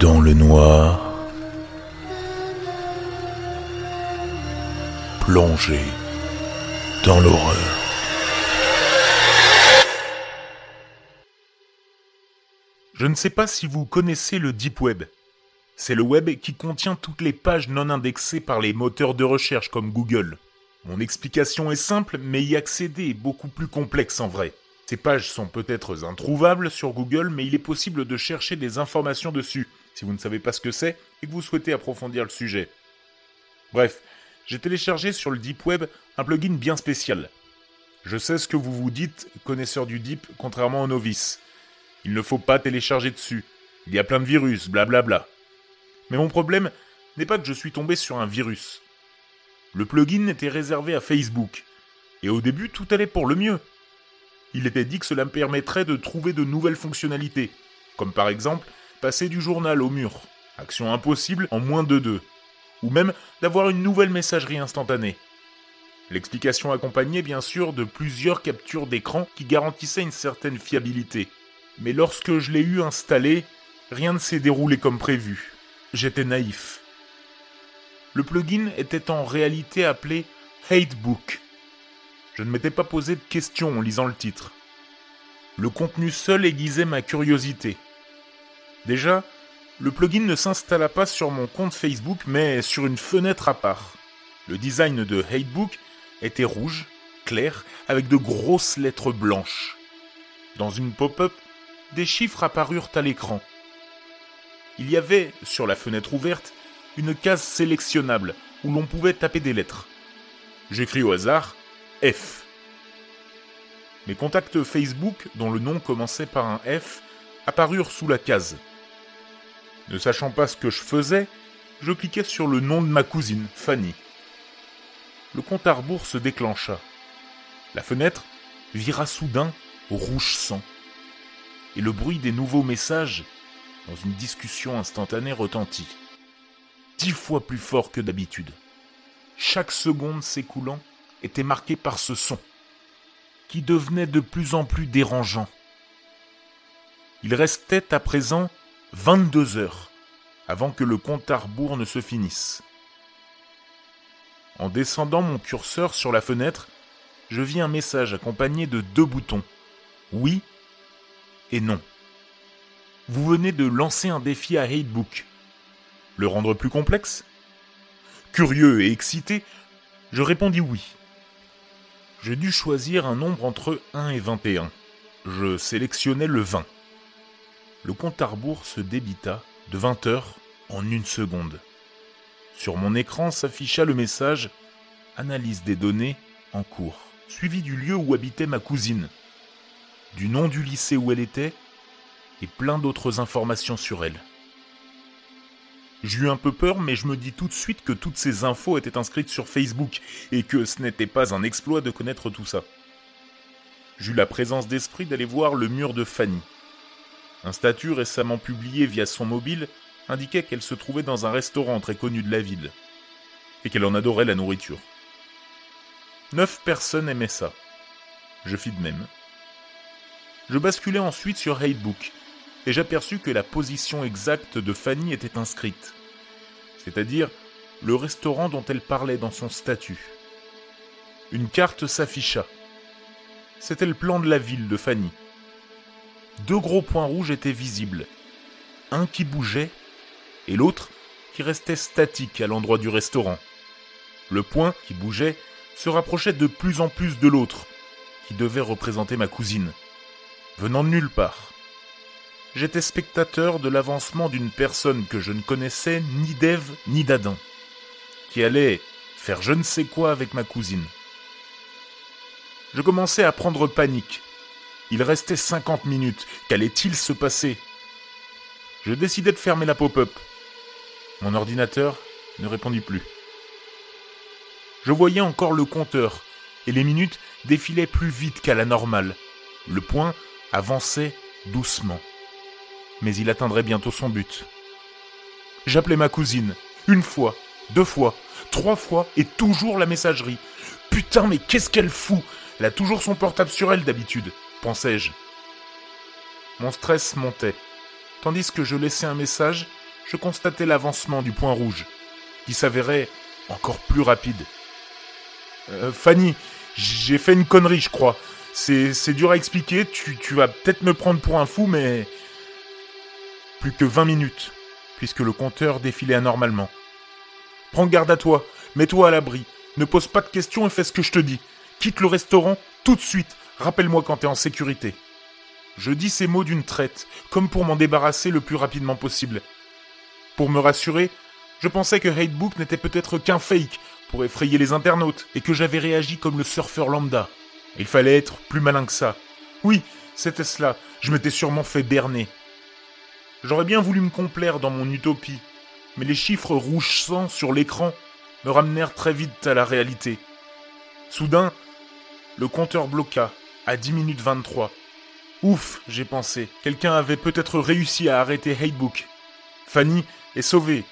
dans le noir, plongé dans l'horreur. Je ne sais pas si vous connaissez le Deep Web. C'est le web qui contient toutes les pages non indexées par les moteurs de recherche comme Google. Mon explication est simple, mais y accéder est beaucoup plus complexe en vrai. Ces pages sont peut-être introuvables sur Google, mais il est possible de chercher des informations dessus, si vous ne savez pas ce que c'est et que vous souhaitez approfondir le sujet. Bref, j'ai téléchargé sur le Deep Web un plugin bien spécial. Je sais ce que vous vous dites, connaisseur du Deep, contrairement aux novices. Il ne faut pas télécharger dessus. Il y a plein de virus, blablabla. Mais mon problème n'est pas que je suis tombé sur un virus. Le plugin était réservé à Facebook. Et au début, tout allait pour le mieux. Il était dit que cela me permettrait de trouver de nouvelles fonctionnalités, comme par exemple passer du journal au mur, action impossible en moins de deux, ou même d'avoir une nouvelle messagerie instantanée. L'explication accompagnait bien sûr de plusieurs captures d'écran qui garantissaient une certaine fiabilité. Mais lorsque je l'ai eu installé, rien ne s'est déroulé comme prévu. J'étais naïf. Le plugin était en réalité appelé Hatebook. Je ne m'étais pas posé de questions en lisant le titre. Le contenu seul aiguisait ma curiosité. Déjà, le plugin ne s'installa pas sur mon compte Facebook, mais sur une fenêtre à part. Le design de Hatebook était rouge, clair, avec de grosses lettres blanches. Dans une pop-up, des chiffres apparurent à l'écran. Il y avait, sur la fenêtre ouverte, une case sélectionnable où l'on pouvait taper des lettres. J'écris au hasard F. Mes contacts Facebook, dont le nom commençait par un F, apparurent sous la case. Ne sachant pas ce que je faisais, je cliquais sur le nom de ma cousine, Fanny. Le compte à rebours se déclencha. La fenêtre vira soudain au rouge sang. Et le bruit des nouveaux messages, dans une discussion instantanée, retentit. Dix fois plus fort que d'habitude. Chaque seconde s'écoulant était marquée par ce son, qui devenait de plus en plus dérangeant. Il restait à présent 22 heures avant que le compte à rebours ne se finisse. En descendant mon curseur sur la fenêtre, je vis un message accompagné de deux boutons. Oui et non. Vous venez de lancer un défi à Hatebook. Le rendre plus complexe? Curieux et excité, je répondis oui. J'ai dû choisir un nombre entre 1 et 21. Je sélectionnais le 20. Le compte à rebours se débita de 20 heures en une seconde. Sur mon écran s'afficha le message Analyse des données en cours, suivi du lieu où habitait ma cousine, du nom du lycée où elle était et plein d'autres informations sur elle. J'eus un peu peur, mais je me dis tout de suite que toutes ces infos étaient inscrites sur Facebook et que ce n'était pas un exploit de connaître tout ça. J'eus la présence d'esprit d'aller voir le mur de Fanny. Un statut récemment publié via son mobile indiquait qu'elle se trouvait dans un restaurant très connu de la ville et qu'elle en adorait la nourriture. Neuf personnes aimaient ça. Je fis de même. Je basculai ensuite sur Hatebook et j'aperçus que la position exacte de Fanny était inscrite, c'est-à-dire le restaurant dont elle parlait dans son statut. Une carte s'afficha. C'était le plan de la ville de Fanny. Deux gros points rouges étaient visibles, un qui bougeait et l'autre qui restait statique à l'endroit du restaurant. Le point qui bougeait se rapprochait de plus en plus de l'autre, qui devait représenter ma cousine, venant de nulle part j'étais spectateur de l'avancement d'une personne que je ne connaissais ni d'Ève ni d'Adam, qui allait faire je ne sais quoi avec ma cousine. Je commençais à prendre panique. Il restait cinquante minutes. Qu'allait-il se passer? Je décidai de fermer la pop-up. Mon ordinateur ne répondit plus. Je voyais encore le compteur, et les minutes défilaient plus vite qu'à la normale. Le point avançait doucement mais il atteindrait bientôt son but. J'appelais ma cousine, une fois, deux fois, trois fois, et toujours la messagerie. Putain, mais qu'est-ce qu'elle fout? Elle a toujours son portable sur elle d'habitude, pensais-je. Mon stress montait. Tandis que je laissais un message, je constatais l'avancement du point rouge, qui s'avérait encore plus rapide. Euh, Fanny, j'ai fait une connerie, je crois. C'est dur à expliquer, tu, tu vas peut-être me prendre pour un fou, mais... Plus que 20 minutes, puisque le compteur défilait anormalement. Prends garde à toi, mets-toi à l'abri, ne pose pas de questions et fais ce que je te dis. Quitte le restaurant tout de suite, rappelle-moi quand t'es en sécurité. Je dis ces mots d'une traite, comme pour m'en débarrasser le plus rapidement possible. Pour me rassurer, je pensais que Hatebook n'était peut-être qu'un fake pour effrayer les internautes et que j'avais réagi comme le surfeur lambda. Il fallait être plus malin que ça. Oui, c'était cela, je m'étais sûrement fait berner. J'aurais bien voulu me complaire dans mon utopie, mais les chiffres rouge sang sur l'écran me ramenèrent très vite à la réalité. Soudain, le compteur bloqua à 10 minutes 23. Ouf, j'ai pensé, quelqu'un avait peut-être réussi à arrêter Hatebook. Fanny est sauvée.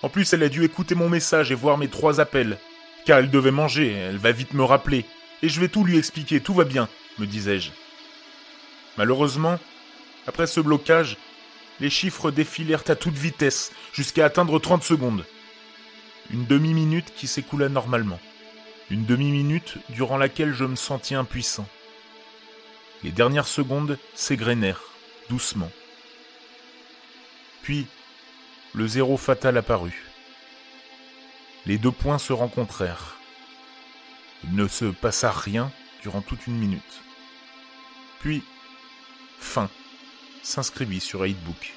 En plus, elle a dû écouter mon message et voir mes trois appels. Car elle devait manger, elle va vite me rappeler. Et je vais tout lui expliquer, tout va bien, me disais-je. Malheureusement, après ce blocage, les chiffres défilèrent à toute vitesse, jusqu'à atteindre 30 secondes. Une demi-minute qui s'écoula normalement. Une demi-minute durant laquelle je me sentis impuissant. Les dernières secondes s'égrenèrent, doucement. Puis, le zéro fatal apparut. Les deux points se rencontrèrent. Il ne se passa rien durant toute une minute. Puis, fin s'inscrivit sur 8book.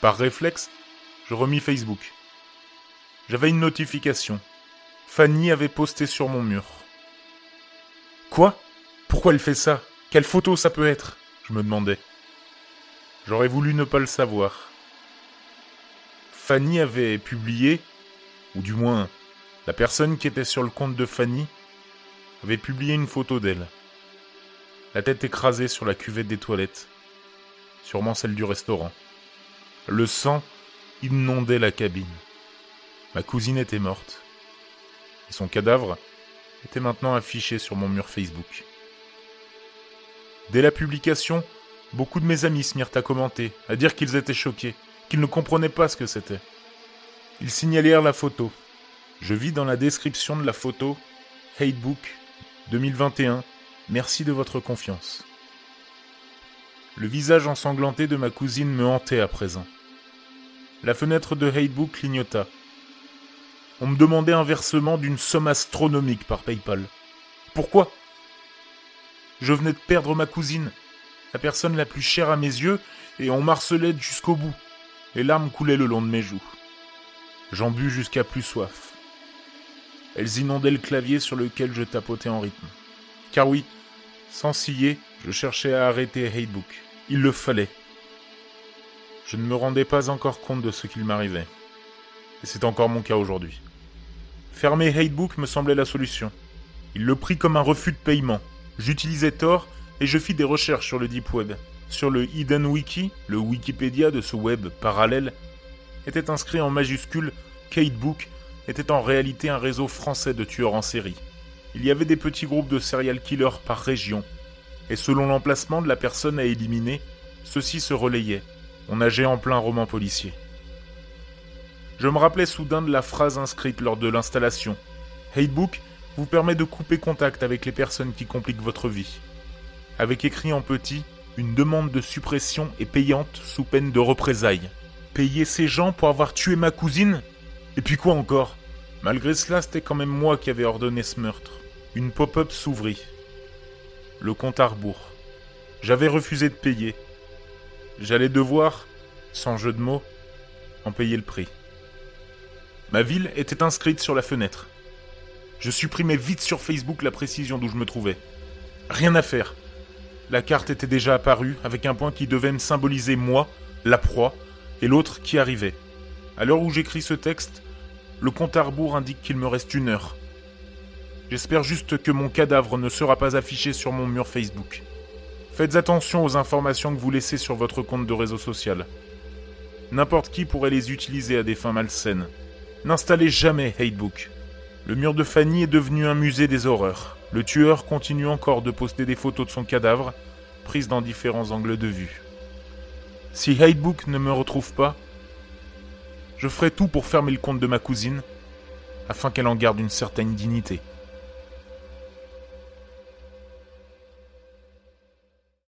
Par réflexe, je remis Facebook. J'avais une notification. Fanny avait posté sur mon mur. Quoi? Pourquoi elle fait ça? Quelle photo ça peut être? Je me demandais. J'aurais voulu ne pas le savoir. Fanny avait publié, ou du moins la personne qui était sur le compte de Fanny, avait publié une photo d'elle la tête écrasée sur la cuvette des toilettes, sûrement celle du restaurant. Le sang inondait la cabine. Ma cousine était morte, et son cadavre était maintenant affiché sur mon mur Facebook. Dès la publication, beaucoup de mes amis se mirent à commenter, à dire qu'ils étaient choqués, qu'ils ne comprenaient pas ce que c'était. Ils signalèrent la photo. Je vis dans la description de la photo Hatebook 2021 Merci de votre confiance. Le visage ensanglanté de ma cousine me hantait à présent. La fenêtre de Hatebook clignota. On me demandait un versement d'une somme astronomique par PayPal. Pourquoi? Je venais de perdre ma cousine, la personne la plus chère à mes yeux, et on marcelait jusqu'au bout. Les larmes coulaient le long de mes joues. J'en bus jusqu'à plus soif. Elles inondaient le clavier sur lequel je tapotais en rythme. Car oui, sans scier, je cherchais à arrêter Hatebook. Il le fallait. Je ne me rendais pas encore compte de ce qu'il m'arrivait. Et c'est encore mon cas aujourd'hui. Fermer Hatebook me semblait la solution. Il le prit comme un refus de paiement. J'utilisais Tor et je fis des recherches sur le Deep Web. Sur le Hidden Wiki, le Wikipédia de ce web parallèle, était inscrit en majuscule qu'Hatebook était en réalité un réseau français de tueurs en série il y avait des petits groupes de serial killers par région, et selon l'emplacement de la personne à éliminer, ceux-ci se relayaient. On nageait en plein roman policier. Je me rappelais soudain de la phrase inscrite lors de l'installation. Hatebook vous permet de couper contact avec les personnes qui compliquent votre vie. Avec écrit en petit, une demande de suppression est payante sous peine de représailles. Payer ces gens pour avoir tué ma cousine? Et puis quoi encore? Malgré cela, c'était quand même moi qui avais ordonné ce meurtre. Une pop-up s'ouvrit. Le compte à. J'avais refusé de payer. J'allais devoir, sans jeu de mots, en payer le prix. Ma ville était inscrite sur la fenêtre. Je supprimais vite sur Facebook la précision d'où je me trouvais. Rien à faire. La carte était déjà apparue avec un point qui devait me symboliser moi, la proie, et l'autre qui arrivait. À l'heure où j'écris ce texte, le compte à rebours indique qu'il me reste une heure. J'espère juste que mon cadavre ne sera pas affiché sur mon mur Facebook. Faites attention aux informations que vous laissez sur votre compte de réseau social. N'importe qui pourrait les utiliser à des fins malsaines. N'installez jamais Hatebook. Le mur de Fanny est devenu un musée des horreurs. Le tueur continue encore de poster des photos de son cadavre, prises dans différents angles de vue. Si Hidebook ne me retrouve pas, je ferai tout pour fermer le compte de ma cousine, afin qu'elle en garde une certaine dignité.